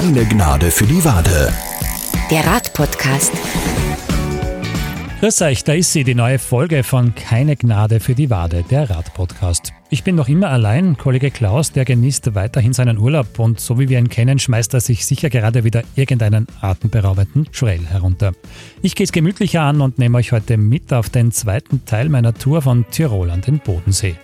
Keine Gnade für die Wade. Der Radpodcast. Grüß euch, da ist sie, die neue Folge von Keine Gnade für die Wade, der Radpodcast. Ich bin noch immer allein. Kollege Klaus, der genießt weiterhin seinen Urlaub und so wie wir ihn kennen, schmeißt er sich sicher gerade wieder irgendeinen atemberaubenden Trail herunter. Ich gehe es gemütlicher an und nehme euch heute mit auf den zweiten Teil meiner Tour von Tirol an den Bodensee.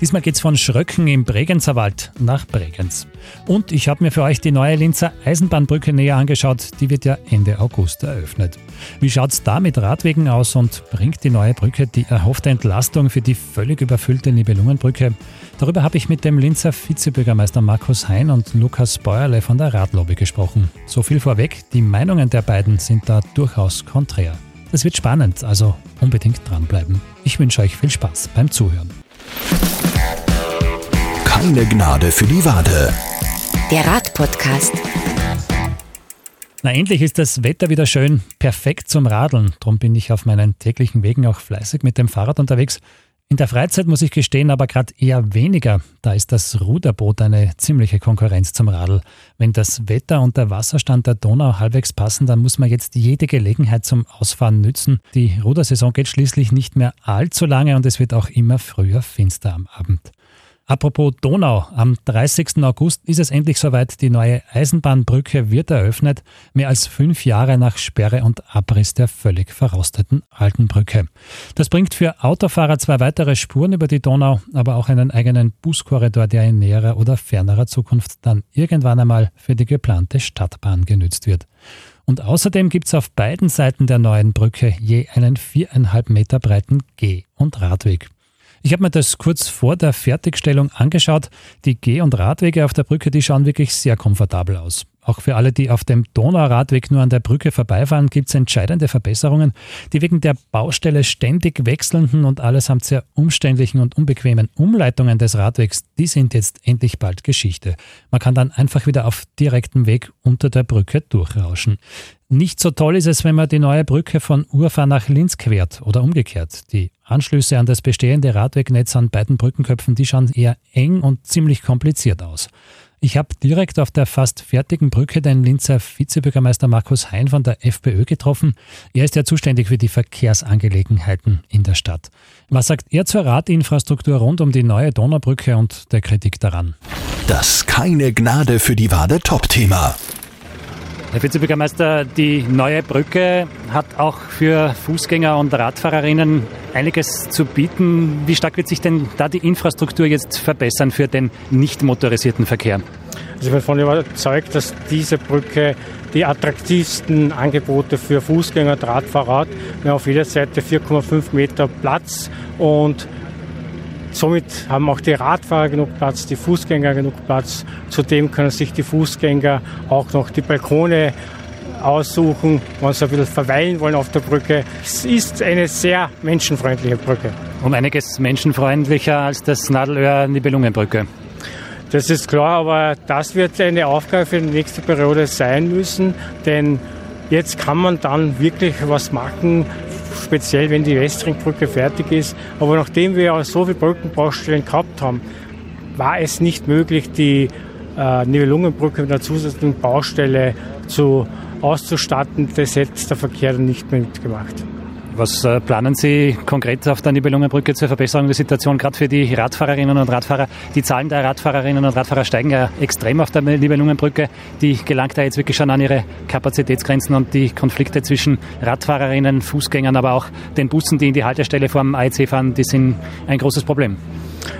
Diesmal geht's von Schröcken im Bregenzer Wald nach Bregenz. Und ich habe mir für euch die neue Linzer Eisenbahnbrücke näher angeschaut. Die wird ja Ende August eröffnet. Wie schaut's da mit Radwegen aus und bringt die neue Brücke die erhoffte Entlastung für die völlig überfüllte Nibelungenbrücke? Darüber habe ich mit dem Linzer Vizebürgermeister Markus Hein und Lukas Bäuerle von der Radlobby gesprochen. So viel vorweg, die Meinungen der beiden sind da durchaus konträr. Es wird spannend, also unbedingt dranbleiben. Ich wünsche euch viel Spaß beim Zuhören. Keine Gnade für die Wade. Der Radpodcast. Na, endlich ist das Wetter wieder schön, perfekt zum Radeln. Darum bin ich auf meinen täglichen Wegen auch fleißig mit dem Fahrrad unterwegs. In der Freizeit muss ich gestehen, aber gerade eher weniger. Da ist das Ruderboot eine ziemliche Konkurrenz zum Radl. Wenn das Wetter und der Wasserstand der Donau halbwegs passen, dann muss man jetzt jede Gelegenheit zum Ausfahren nützen. Die Rudersaison geht schließlich nicht mehr allzu lange und es wird auch immer früher finster am Abend. Apropos Donau, am 30. August ist es endlich soweit, die neue Eisenbahnbrücke wird eröffnet, mehr als fünf Jahre nach Sperre und Abriss der völlig verrosteten alten Brücke. Das bringt für Autofahrer zwei weitere Spuren über die Donau, aber auch einen eigenen Buskorridor, der in näherer oder fernerer Zukunft dann irgendwann einmal für die geplante Stadtbahn genützt wird. Und außerdem gibt es auf beiden Seiten der neuen Brücke je einen viereinhalb Meter breiten Geh- und Radweg. Ich habe mir das kurz vor der Fertigstellung angeschaut. Die Geh- und Radwege auf der Brücke, die schauen wirklich sehr komfortabel aus. Auch für alle, die auf dem Donauradweg nur an der Brücke vorbeifahren, gibt es entscheidende Verbesserungen. Die wegen der Baustelle ständig wechselnden und allesamt sehr umständlichen und unbequemen Umleitungen des Radwegs, die sind jetzt endlich bald Geschichte. Man kann dann einfach wieder auf direktem Weg unter der Brücke durchrauschen. Nicht so toll ist es, wenn man die neue Brücke von Urfahr nach Linz quert oder umgekehrt. Die Anschlüsse an das bestehende Radwegnetz an beiden Brückenköpfen, die schauen eher eng und ziemlich kompliziert aus. Ich habe direkt auf der fast fertigen Brücke den Linzer Vizebürgermeister Markus Hein von der FPÖ getroffen. Er ist ja zuständig für die Verkehrsangelegenheiten in der Stadt. Was sagt er zur Radinfrastruktur rund um die neue Donaubrücke und der Kritik daran? Das Keine Gnade für die Wade Top-Thema. Herr Vizebürgermeister, die neue Brücke hat auch für Fußgänger und Radfahrerinnen einiges zu bieten. Wie stark wird sich denn da die Infrastruktur jetzt verbessern für den nicht motorisierten Verkehr? Also ich bin davon überzeugt, dass diese Brücke die attraktivsten Angebote für Fußgänger und Radfahrer hat. Wir haben auf jeder Seite 4,5 Meter Platz und Somit haben auch die Radfahrer genug Platz, die Fußgänger genug Platz. Zudem können sich die Fußgänger auch noch die Balkone aussuchen, wenn sie ein bisschen verweilen wollen auf der Brücke. Es ist eine sehr menschenfreundliche Brücke. Um einiges menschenfreundlicher als das Nadelöhr-Nibelungenbrücke. Das ist klar, aber das wird eine Aufgabe für die nächste Periode sein müssen, denn jetzt kann man dann wirklich was machen speziell wenn die Westringbrücke fertig ist. Aber nachdem wir so viele Brückenbaustellen gehabt haben, war es nicht möglich, die äh, Nibelungenbrücke mit einer zusätzlichen Baustelle zu, auszustatten. Das hätte der Verkehr dann nicht mehr mitgemacht. Was äh, planen Sie konkret auf der Nibelungenbrücke zur Verbesserung der Situation, gerade für die Radfahrerinnen und Radfahrer? Die Zahlen der Radfahrerinnen und Radfahrer steigen ja extrem auf der Nibelungenbrücke. Die gelangt da jetzt wirklich schon an ihre Kapazitätsgrenzen und die Konflikte zwischen Radfahrerinnen, Fußgängern, aber auch den Bussen, die in die Haltestelle vom AEC fahren, die sind ein großes Problem.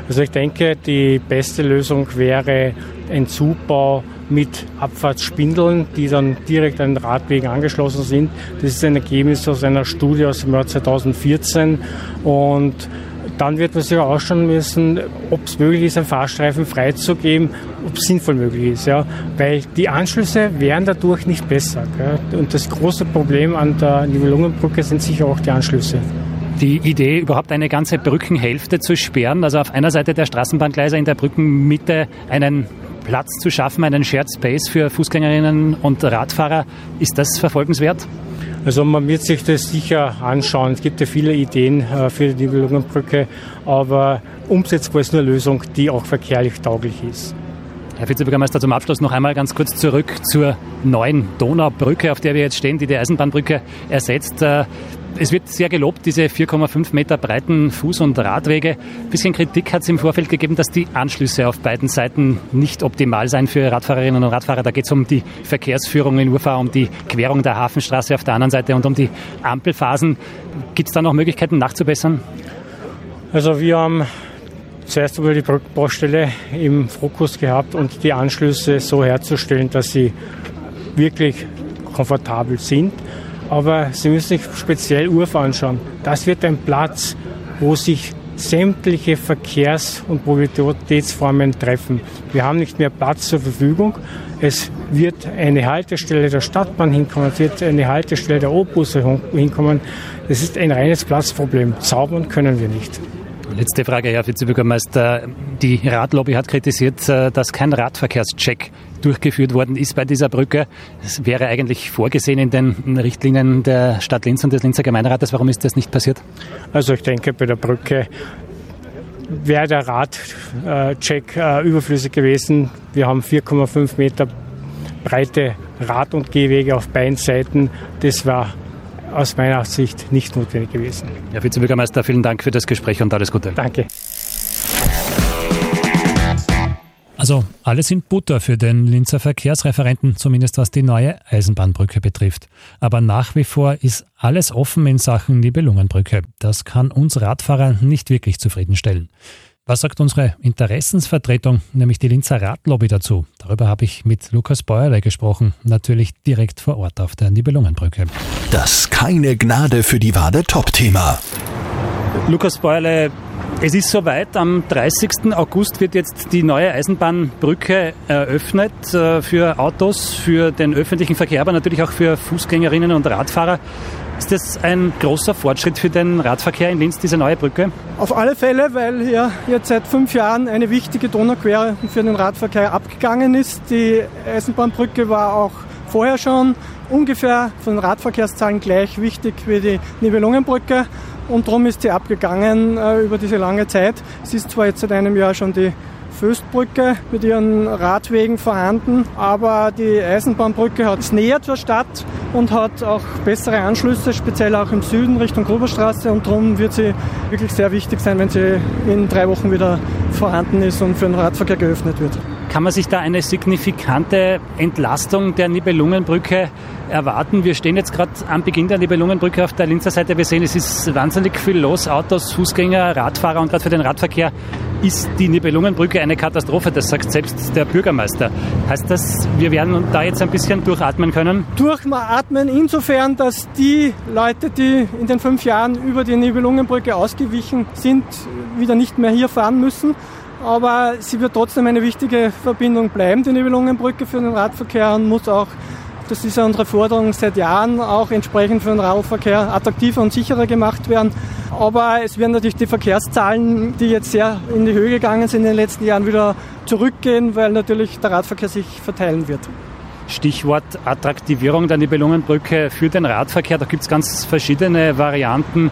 Also ich denke, die beste Lösung wäre ein Zubau mit Abfahrtsspindeln, die dann direkt an den Radwegen angeschlossen sind. Das ist ein Ergebnis aus einer Studie aus dem Jahr 2014 und dann wird man sich auch ausschauen müssen, ob es möglich ist, einen Fahrstreifen freizugeben, ob es sinnvoll möglich ist. Ja? Weil die Anschlüsse wären dadurch nicht besser. Gell? Und das große Problem an der Nibelungenbrücke sind sicher auch die Anschlüsse die Idee, überhaupt eine ganze Brückenhälfte zu sperren, also auf einer Seite der Straßenbahngleise in der Brückenmitte einen Platz zu schaffen, einen Shared Space für Fußgängerinnen und Radfahrer. Ist das verfolgenswert? Also man wird sich das sicher anschauen. Es gibt ja viele Ideen äh, für die Nibelungenbrücke, aber umsetzbar ist nur eine Lösung, die auch verkehrlich tauglich ist. Herr Vizebürgermeister, zum Abschluss noch einmal ganz kurz zurück zur neuen Donaubrücke, auf der wir jetzt stehen, die die Eisenbahnbrücke ersetzt. Es wird sehr gelobt, diese 4,5 Meter breiten Fuß- und Radwege. Ein bisschen Kritik hat es im Vorfeld gegeben, dass die Anschlüsse auf beiden Seiten nicht optimal seien für Radfahrerinnen und Radfahrer. Da geht es um die Verkehrsführung in Urfahr, um die Querung der Hafenstraße auf der anderen Seite und um die Ampelphasen. Gibt es da noch Möglichkeiten nachzubessern? Also wir haben zuerst über die Baustelle im Fokus gehabt und die Anschlüsse so herzustellen, dass sie wirklich komfortabel sind aber Sie müssen sich speziell Urf anschauen. Das wird ein Platz, wo sich sämtliche Verkehrs- und Mobilitätsformen treffen. Wir haben nicht mehr Platz zur Verfügung. Es wird eine Haltestelle der Stadtbahn hinkommen, es wird eine Haltestelle der Obbusse hinkommen. Das ist ein reines Platzproblem. Zaubern können wir nicht. Letzte Frage, Herr Vizebürgermeister. Die Radlobby hat kritisiert, äh, dass kein Radverkehrscheck durchgeführt worden ist bei dieser Brücke. Das wäre eigentlich vorgesehen in den Richtlinien der Stadt Linz und des Linzer Gemeinderates. Warum ist das nicht passiert? Also ich denke, bei der Brücke wäre der Radcheck äh, überflüssig gewesen. Wir haben 4,5 Meter breite Rad- und Gehwege auf beiden Seiten. Das war aus meiner Sicht nicht notwendig gewesen. Herr Vizebürgermeister, vielen Dank für das Gespräch und alles Gute. Danke. Also alles in Butter für den Linzer Verkehrsreferenten, zumindest was die neue Eisenbahnbrücke betrifft. Aber nach wie vor ist alles offen in Sachen Nibelungenbrücke. Das kann uns Radfahrer nicht wirklich zufriedenstellen. Was sagt unsere Interessensvertretung, nämlich die Linzer Radlobby dazu? Darüber habe ich mit Lukas Bäuerle gesprochen, natürlich direkt vor Ort auf der Nibelungenbrücke. Das keine Gnade für die Wade Top-Thema. Lukas Bäuerle, es ist soweit. Am 30. August wird jetzt die neue Eisenbahnbrücke eröffnet äh, für Autos, für den öffentlichen Verkehr, aber natürlich auch für Fußgängerinnen und Radfahrer. Ist das ein großer Fortschritt für den Radverkehr in Linz, diese neue Brücke? Auf alle Fälle, weil hier jetzt seit fünf Jahren eine wichtige Donauquere für den Radverkehr abgegangen ist. Die Eisenbahnbrücke war auch vorher schon ungefähr von den Radverkehrszahlen gleich wichtig wie die Nibelungenbrücke und darum ist sie abgegangen äh, über diese lange Zeit. Es ist zwar jetzt seit einem Jahr schon die Föstbrücke mit ihren Radwegen vorhanden, aber die Eisenbahnbrücke hat es näher zur Stadt und hat auch bessere Anschlüsse, speziell auch im Süden Richtung Gruberstraße und darum wird sie wirklich sehr wichtig sein, wenn sie in drei Wochen wieder vorhanden ist und für den Radverkehr geöffnet wird. Kann man sich da eine signifikante Entlastung der Nibelungenbrücke erwarten? Wir stehen jetzt gerade am Beginn der Nibelungenbrücke auf der Linzer Seite. Wir sehen, es ist wahnsinnig viel los. Autos, Fußgänger, Radfahrer und gerade für den Radverkehr ist die Nibelungenbrücke eine Katastrophe. Das sagt selbst der Bürgermeister. Heißt das, wir werden da jetzt ein bisschen durchatmen können? Durchatmen insofern, dass die Leute, die in den fünf Jahren über die Nibelungenbrücke ausgewichen sind, wieder nicht mehr hier fahren müssen aber sie wird trotzdem eine wichtige Verbindung bleiben, die Nibelungenbrücke für den Radverkehr und muss auch, das ist ja unsere Forderung seit Jahren, auch entsprechend für den Radverkehr attraktiver und sicherer gemacht werden. Aber es werden natürlich die Verkehrszahlen, die jetzt sehr in die Höhe gegangen sind in den letzten Jahren, wieder zurückgehen, weil natürlich der Radverkehr sich verteilen wird. Stichwort Attraktivierung der Nibelungenbrücke für den Radverkehr. Da gibt es ganz verschiedene Varianten.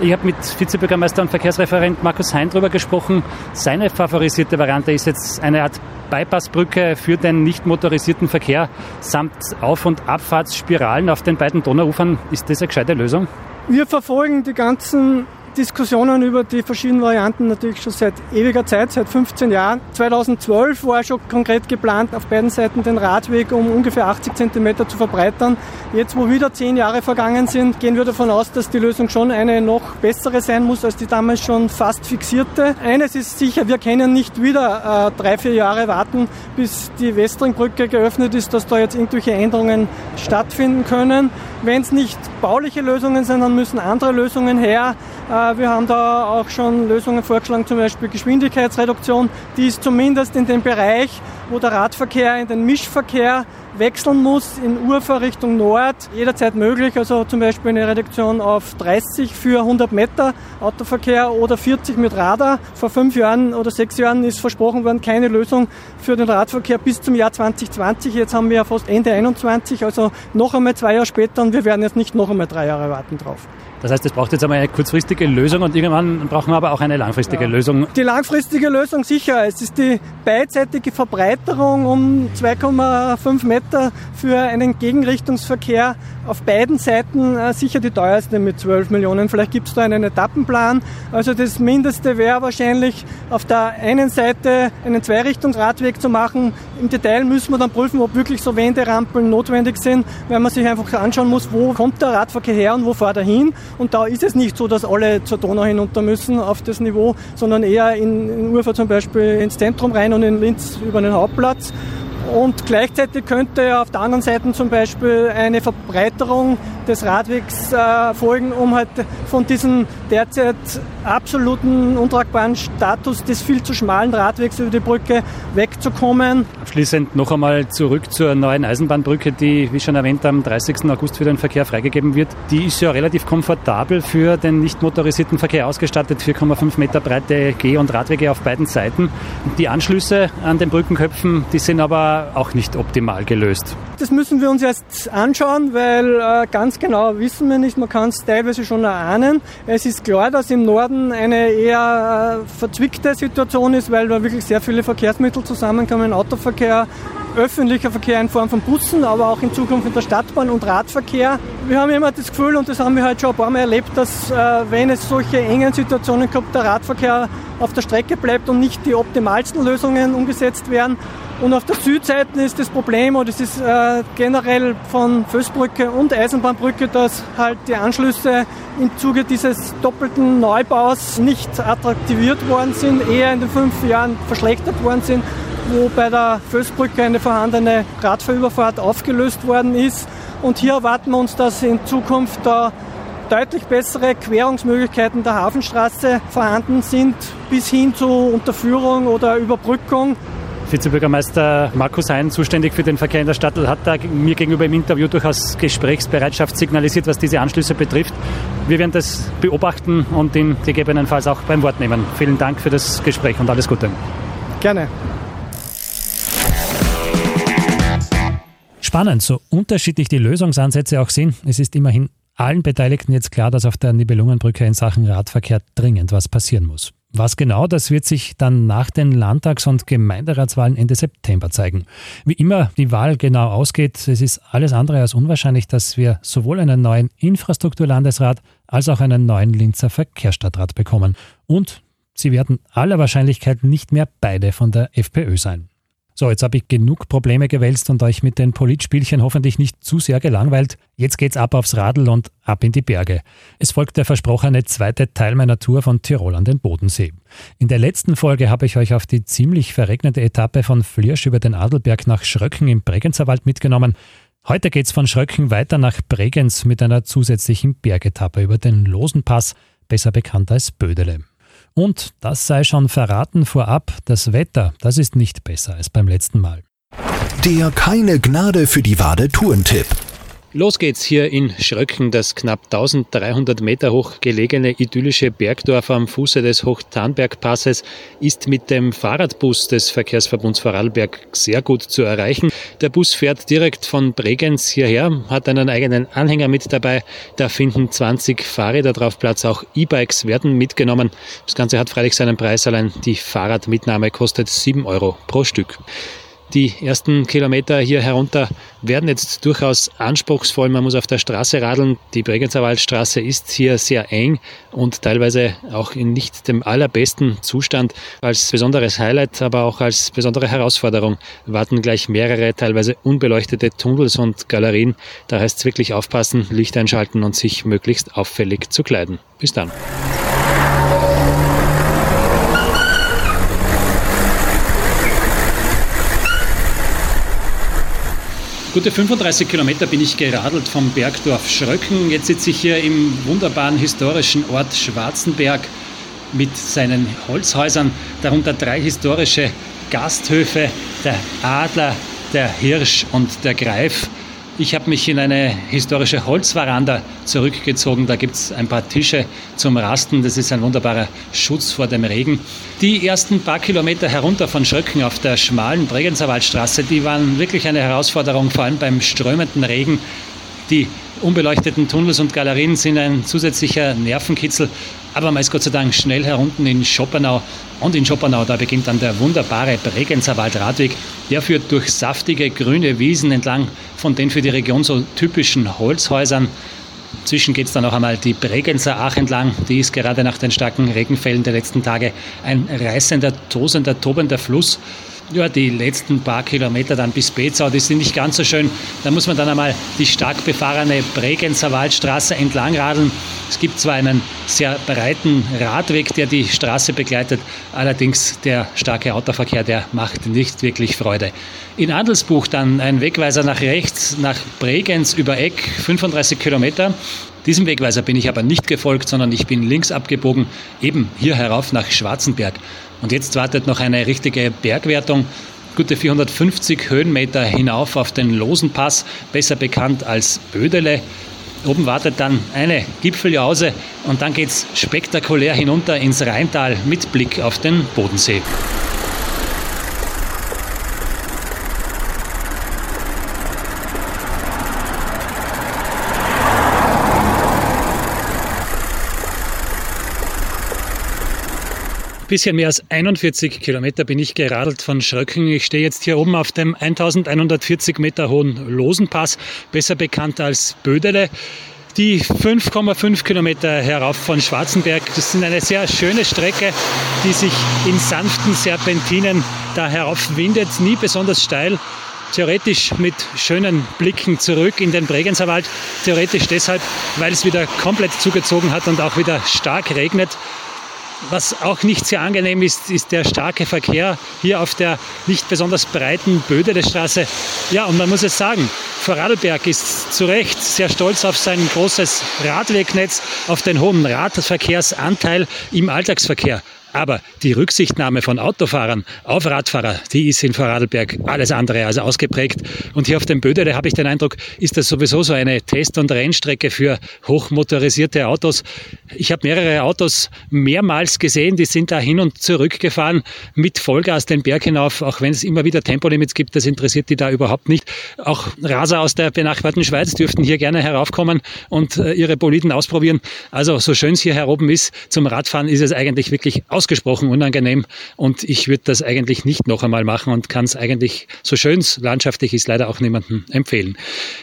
Ich habe mit Vizebürgermeister und Verkehrsreferent Markus Hein darüber gesprochen. Seine favorisierte Variante ist jetzt eine Art Bypassbrücke für den nicht motorisierten Verkehr samt Auf- und Abfahrtsspiralen auf den beiden Donauufern. Ist das eine gescheite Lösung? Wir verfolgen die ganzen Diskussionen über die verschiedenen Varianten natürlich schon seit ewiger Zeit, seit 15 Jahren. 2012 war schon konkret geplant, auf beiden Seiten den Radweg um ungefähr 80 Zentimeter zu verbreitern. Jetzt, wo wieder zehn Jahre vergangen sind, gehen wir davon aus, dass die Lösung schon eine noch bessere sein muss als die damals schon fast fixierte. Eines ist sicher, wir können nicht wieder äh, drei, vier Jahre warten, bis die Westringbrücke geöffnet ist, dass da jetzt irgendwelche Änderungen stattfinden können. Wenn es nicht bauliche Lösungen sind, dann müssen andere Lösungen her. Äh, wir haben da auch schon Lösungen vorgeschlagen, zum Beispiel Geschwindigkeitsreduktion. Die ist zumindest in dem Bereich, wo der Radverkehr in den Mischverkehr wechseln muss, in Ufer Richtung Nord, jederzeit möglich. Also zum Beispiel eine Reduktion auf 30 für 100 Meter Autoverkehr oder 40 mit Radar. Vor fünf Jahren oder sechs Jahren ist versprochen worden, keine Lösung für den Radverkehr bis zum Jahr 2020. Jetzt haben wir ja fast Ende 21, also noch einmal zwei Jahre später und wir werden jetzt nicht noch einmal drei Jahre warten drauf. Das heißt, es braucht jetzt einmal eine kurzfristige Lösung und irgendwann brauchen wir aber auch eine langfristige ja. Lösung. Die langfristige Lösung sicher. Es ist die beidseitige Verbreiterung um 2,5 Meter für einen Gegenrichtungsverkehr auf beiden Seiten äh, sicher die teuerste mit 12 Millionen. Vielleicht gibt es da einen Etappenplan. Also das Mindeste wäre wahrscheinlich auf der einen Seite einen Zweirichtungsradweg zu machen. Im Detail müssen wir dann prüfen, ob wirklich so Wenderampeln notwendig sind, weil man sich einfach anschauen muss, wo kommt der Radverkehr her und wo fährt er hin. Und da ist es nicht so, dass alle zur Donau hinunter müssen auf das Niveau, sondern eher in, in zum Beispiel ins Zentrum rein und in Linz über den Hauptplatz. Und gleichzeitig könnte auf der anderen Seite zum Beispiel eine Verbreiterung des Radwegs äh, folgen, um halt von diesem derzeit absoluten untragbaren Status des viel zu schmalen Radwegs über die Brücke wegzukommen. Abschließend noch einmal zurück zur neuen Eisenbahnbrücke, die, wie schon erwähnt, am 30. August für den Verkehr freigegeben wird. Die ist ja relativ komfortabel für den nicht motorisierten Verkehr ausgestattet, 4,5 Meter breite Geh- und Radwege auf beiden Seiten. Die Anschlüsse an den Brückenköpfen, die sind aber auch nicht optimal gelöst. Das müssen wir uns erst anschauen, weil äh, ganz genau wissen wir nicht. Man kann es teilweise schon erahnen. Es ist klar, dass im Norden eine eher äh, verzwickte Situation ist, weil da wirklich sehr viele Verkehrsmittel zusammenkommen. Autoverkehr, öffentlicher Verkehr in Form von Bussen, aber auch in Zukunft in der Stadtbahn und Radverkehr. Wir haben immer das Gefühl, und das haben wir halt schon ein paar Mal erlebt, dass äh, wenn es solche engen Situationen gibt, der Radverkehr auf der Strecke bleibt und nicht die optimalsten Lösungen umgesetzt werden. Und auf der Südseite ist das Problem, oder es ist äh, generell von Fößbrücke und Eisenbahnbrücke, dass halt die Anschlüsse im Zuge dieses doppelten Neubaus nicht attraktiviert worden sind, eher in den fünf Jahren verschlechtert worden sind, wo bei der Fößbrücke eine vorhandene Radfahrüberfahrt aufgelöst worden ist. Und hier erwarten wir uns, dass in Zukunft da deutlich bessere Querungsmöglichkeiten der Hafenstraße vorhanden sind, bis hin zu Unterführung oder Überbrückung Vizebürgermeister Markus Hein, zuständig für den Verkehr in der Stadt, hat da mir gegenüber im Interview durchaus Gesprächsbereitschaft signalisiert, was diese Anschlüsse betrifft. Wir werden das beobachten und ihn gegebenenfalls auch beim Wort nehmen. Vielen Dank für das Gespräch und alles Gute. Gerne. Spannend, so unterschiedlich die Lösungsansätze auch sind. Es ist immerhin allen Beteiligten jetzt klar, dass auf der Nibelungenbrücke in Sachen Radverkehr dringend was passieren muss. Was genau, das wird sich dann nach den Landtags- und Gemeinderatswahlen Ende September zeigen. Wie immer die Wahl genau ausgeht, es ist alles andere als unwahrscheinlich, dass wir sowohl einen neuen Infrastrukturlandesrat als auch einen neuen Linzer Verkehrsstadtrat bekommen. Und sie werden aller Wahrscheinlichkeit nicht mehr beide von der FPÖ sein. So, jetzt habe ich genug Probleme gewälzt und euch mit den Politspielchen hoffentlich nicht zu sehr gelangweilt. Jetzt geht's ab aufs Radl und ab in die Berge. Es folgt der versprochene zweite Teil meiner Tour von Tirol an den Bodensee. In der letzten Folge habe ich euch auf die ziemlich verregnete Etappe von Flirsch über den Adelberg nach Schröcken im Bregenzerwald mitgenommen. Heute geht's von Schröcken weiter nach Bregenz mit einer zusätzlichen Bergetappe über den Losenpass, besser bekannt als Bödele. Und das sei schon verraten vorab, das Wetter, das ist nicht besser als beim letzten Mal. Der keine Gnade für die Wade Tourentipp. Los geht's hier in Schröcken, das knapp 1300 Meter hoch gelegene idyllische Bergdorf am Fuße des Hochtarnbergpasses ist mit dem Fahrradbus des Verkehrsverbunds Vorarlberg sehr gut zu erreichen. Der Bus fährt direkt von Bregenz hierher, hat einen eigenen Anhänger mit dabei. Da finden 20 Fahrräder drauf Platz, auch E-Bikes werden mitgenommen. Das Ganze hat freilich seinen Preis, allein die Fahrradmitnahme kostet 7 Euro pro Stück. Die ersten Kilometer hier herunter werden jetzt durchaus anspruchsvoll. Man muss auf der Straße radeln. Die Bregenzer Waldstraße ist hier sehr eng und teilweise auch in nicht dem allerbesten Zustand. Als besonderes Highlight, aber auch als besondere Herausforderung warten gleich mehrere teilweise unbeleuchtete Tunnels und Galerien. Da heißt es wirklich aufpassen, Licht einschalten und sich möglichst auffällig zu kleiden. Bis dann. Gute 35 Kilometer bin ich geradelt vom Bergdorf Schröcken. Jetzt sitze ich hier im wunderbaren historischen Ort Schwarzenberg mit seinen Holzhäusern, darunter drei historische Gasthöfe, der Adler, der Hirsch und der Greif. Ich habe mich in eine historische Holzveranda zurückgezogen. Da gibt es ein paar Tische zum Rasten. Das ist ein wunderbarer Schutz vor dem Regen. Die ersten paar Kilometer herunter von Schröcken auf der schmalen Bregenzerwaldstraße, die waren wirklich eine Herausforderung, vor allem beim strömenden Regen. Die unbeleuchteten Tunnels und Galerien sind ein zusätzlicher Nervenkitzel. Aber man ist Gott sei Dank schnell herunten in Schoppenau. Und in Schoppenau, da beginnt dann der wunderbare Bregenzer Waldradweg. Der führt durch saftige grüne Wiesen entlang von den für die Region so typischen Holzhäusern. Zwischen geht es dann noch einmal die Bregenzer Ach entlang. Die ist gerade nach den starken Regenfällen der letzten Tage ein reißender, tosender, tobender Fluss ja, die letzten paar Kilometer dann bis Bezau, die sind nicht ganz so schön. Da muss man dann einmal die stark befahrene Bregenzer Waldstraße entlang radeln. Es gibt zwar einen sehr breiten Radweg, der die Straße begleitet, allerdings der starke Autoverkehr, der macht nicht wirklich Freude. In Adelsbuch dann ein Wegweiser nach rechts, nach Bregenz über Eck, 35 Kilometer. Diesem Wegweiser bin ich aber nicht gefolgt, sondern ich bin links abgebogen, eben hier herauf nach Schwarzenberg. Und jetzt wartet noch eine richtige Bergwertung. Gute 450 Höhenmeter hinauf auf den Losenpass, besser bekannt als Bödele. Oben wartet dann eine Gipfeljause und dann geht es spektakulär hinunter ins Rheintal mit Blick auf den Bodensee. Bisschen mehr als 41 Kilometer bin ich geradelt von Schröcken. Ich stehe jetzt hier oben auf dem 1140 Meter hohen Losenpass, besser bekannt als Bödele. Die 5,5 Kilometer herauf von Schwarzenberg, das sind eine sehr schöne Strecke, die sich in sanften Serpentinen da herauf windet, nie besonders steil theoretisch mit schönen Blicken zurück in den Bregenzerwald. Theoretisch deshalb, weil es wieder komplett zugezogen hat und auch wieder stark regnet. Was auch nicht sehr angenehm ist, ist der starke Verkehr hier auf der nicht besonders breiten Bödelestraße. Ja, und man muss es sagen, Vorarlberg ist zu Recht sehr stolz auf sein großes Radwegnetz, auf den hohen Radverkehrsanteil im Alltagsverkehr. Aber die Rücksichtnahme von Autofahrern auf Radfahrer, die ist in Vorarlberg alles andere als ausgeprägt. Und hier auf dem Bödele habe ich den Eindruck, ist das sowieso so eine Test- und Rennstrecke für hochmotorisierte Autos. Ich habe mehrere Autos mehrmals gesehen, die sind da hin und zurück gefahren mit Vollgas den Berg hinauf, auch wenn es immer wieder Tempolimits gibt, das interessiert die da überhaupt nicht. Auch Raser aus der benachbarten Schweiz dürften hier gerne heraufkommen und äh, ihre Boliden ausprobieren. Also so schön es hier heroben ist, zum Radfahren ist es eigentlich wirklich aus ausgesprochen unangenehm und ich würde das eigentlich nicht noch einmal machen und kann es eigentlich, so schön es landschaftlich ist, leider auch niemandem empfehlen.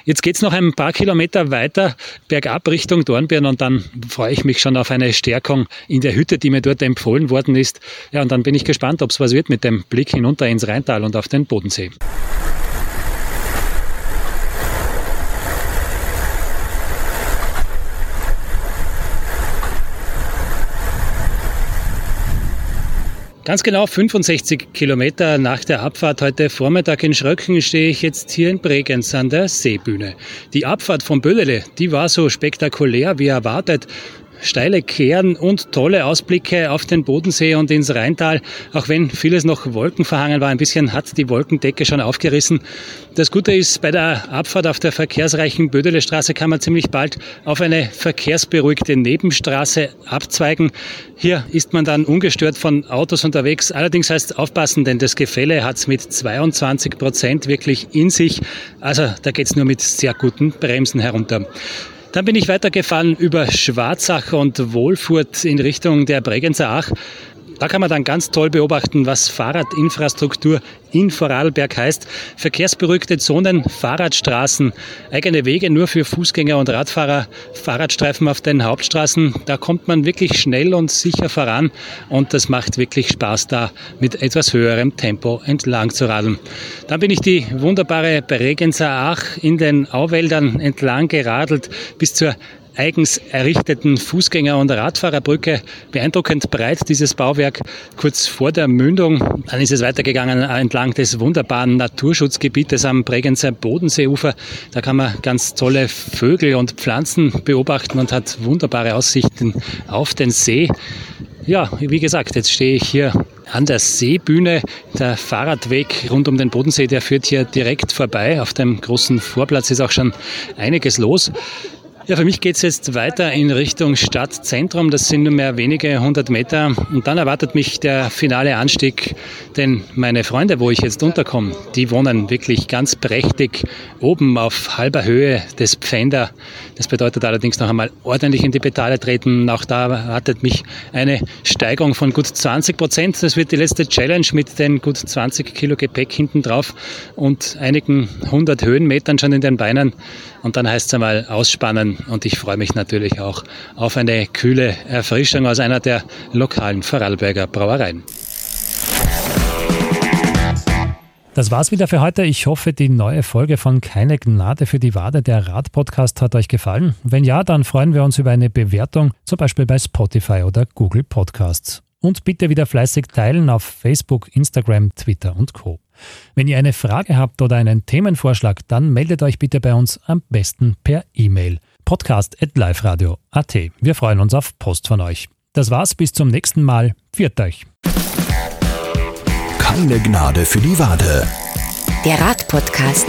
Jetzt geht es noch ein paar Kilometer weiter bergab Richtung Dornbirn und dann freue ich mich schon auf eine Stärkung in der Hütte, die mir dort empfohlen worden ist. Ja, und dann bin ich gespannt, ob es was wird mit dem Blick hinunter ins Rheintal und auf den Bodensee. Ganz genau 65 Kilometer nach der Abfahrt heute Vormittag in Schröcken stehe ich jetzt hier in Bregenz an der Seebühne. Die Abfahrt von Böllele, die war so spektakulär wie erwartet steile Kehren und tolle Ausblicke auf den Bodensee und ins Rheintal, auch wenn vieles noch wolkenverhangen war. Ein bisschen hat die Wolkendecke schon aufgerissen. Das Gute ist, bei der Abfahrt auf der verkehrsreichen Bödelestraße kann man ziemlich bald auf eine verkehrsberuhigte Nebenstraße abzweigen. Hier ist man dann ungestört von Autos unterwegs. Allerdings heißt aufpassen, denn das Gefälle hat es mit 22 Prozent wirklich in sich. Also da geht es nur mit sehr guten Bremsen herunter. Dann bin ich weitergefahren über Schwarzach und Wohlfurt in Richtung der Bregenzer Ach. Da kann man dann ganz toll beobachten, was Fahrradinfrastruktur in Vorarlberg heißt. Verkehrsberuhigte Zonen, Fahrradstraßen, eigene Wege nur für Fußgänger und Radfahrer, Fahrradstreifen auf den Hauptstraßen. Da kommt man wirklich schnell und sicher voran und das macht wirklich Spaß, da mit etwas höherem Tempo entlang zu radeln. Dann bin ich die wunderbare Bregenzer Ach in den Auwäldern entlang geradelt bis zur eigens errichteten Fußgänger- und Radfahrerbrücke. Beeindruckend breit dieses Bauwerk. Kurz vor der Mündung, dann ist es weitergegangen entlang des wunderbaren Naturschutzgebietes am Bregenzer Bodenseeufer. Da kann man ganz tolle Vögel und Pflanzen beobachten und hat wunderbare Aussichten auf den See. Ja, wie gesagt, jetzt stehe ich hier an der Seebühne. Der Fahrradweg rund um den Bodensee, der führt hier direkt vorbei. Auf dem großen Vorplatz ist auch schon einiges los. Ja, für mich geht es jetzt weiter in Richtung Stadtzentrum. Das sind nur mehr wenige hundert Meter. Und dann erwartet mich der finale Anstieg. Denn meine Freunde, wo ich jetzt unterkomme, die wohnen wirklich ganz prächtig oben auf halber Höhe des Pfänder. Das bedeutet allerdings noch einmal ordentlich in die Pedale treten. Auch da erwartet mich eine Steigung von gut 20 Prozent. Das wird die letzte Challenge mit den gut 20 Kilo Gepäck hinten drauf und einigen hundert Höhenmetern schon in den Beinen. Und dann heißt es einmal ausspannen und ich freue mich natürlich auch auf eine kühle Erfrischung aus einer der lokalen Vorarlberger Brauereien. Das war's wieder für heute. Ich hoffe, die neue Folge von Keine Gnade für die Wade, der Rad-Podcast, hat euch gefallen. Wenn ja, dann freuen wir uns über eine Bewertung, zum Beispiel bei Spotify oder Google Podcasts. Und bitte wieder fleißig teilen auf Facebook, Instagram, Twitter und Co. Wenn ihr eine Frage habt oder einen Themenvorschlag, dann meldet euch bitte bei uns am besten per E-Mail podcast.liferadio.at. Wir freuen uns auf Post von euch. Das war's, bis zum nächsten Mal. Viert euch. Keine Gnade für die Wade. Der Radpodcast.